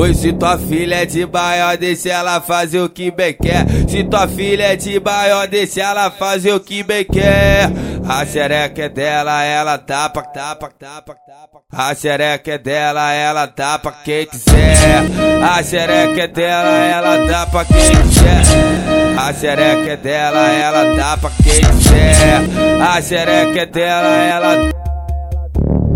Oi, se tua filha é de baia, deixa ela fazer o que bem quer. Se tua filha é de baia, deixa ela fazer o que bem quer. A xereca é dela, ela tapa, tapa, tapa, tapa. A xereca é dela, ela tapa quem quiser. A xereca é dela, ela tapa quem quiser. A xereca é dela, ela tapa quem quiser. A xereca é dela, ela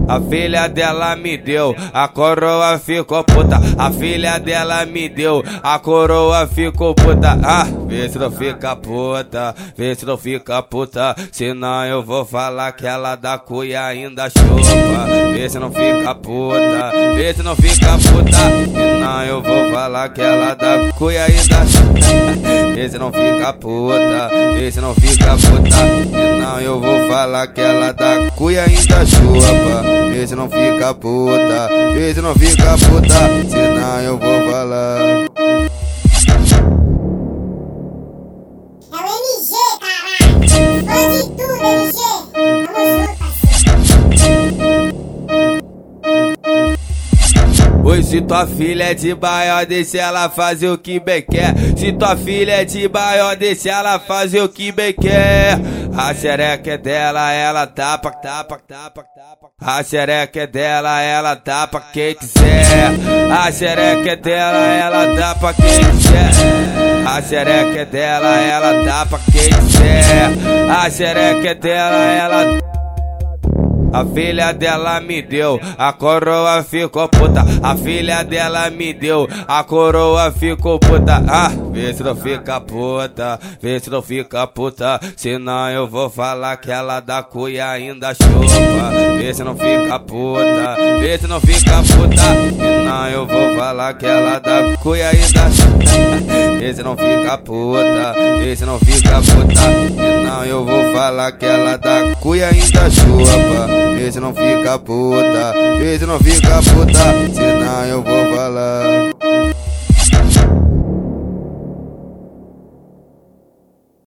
a filha dela me deu, a coroa ficou puta. A filha dela me deu, a coroa ficou puta. Ah, vê se não fica puta, vê se não fica puta. Senão eu vou falar que ela da cuia ainda chupa. Vê se não fica puta, vê se não fica puta. Senão eu vou falar que ela da cuia ainda chupa. Vê se não fica puta, vê se não fica puta. Senão eu vou falar que ela da cuia ainda chupa. Vê se não fica puta, vê se não fica puta, senão eu vou falar. É o MG, caralho! Tudo, MG! Oi, se tua filha é de baia, deixa ela fazer o que bem quer. Se tua filha é de baia, deixa ela fazer o que bem quer. A xereca é dela, ela tapa, tapa, tapa, tapa. A xereca é dela, ela tapa quem quiser. A xereca é dela, ela tapa quem quiser. A xereca é dela, ela tapa quem quiser. A xereca é dela, ela a filha dela me deu, a coroa ficou puta. A filha dela me deu, a coroa ficou puta. Ah, vê se não fica puta, vê se não fica puta. Senão eu vou falar que ela da cuia ainda chupa. Vê se não fica puta, vê se não fica puta. Senão eu vou falar que ela da cuia ainda chupa. Vê se não fica puta, vê se não fica puta. Senão eu vou falar que ela da cuia ainda chupa. Vê se não fica puta, vê se não fica puta, senão eu vou falar.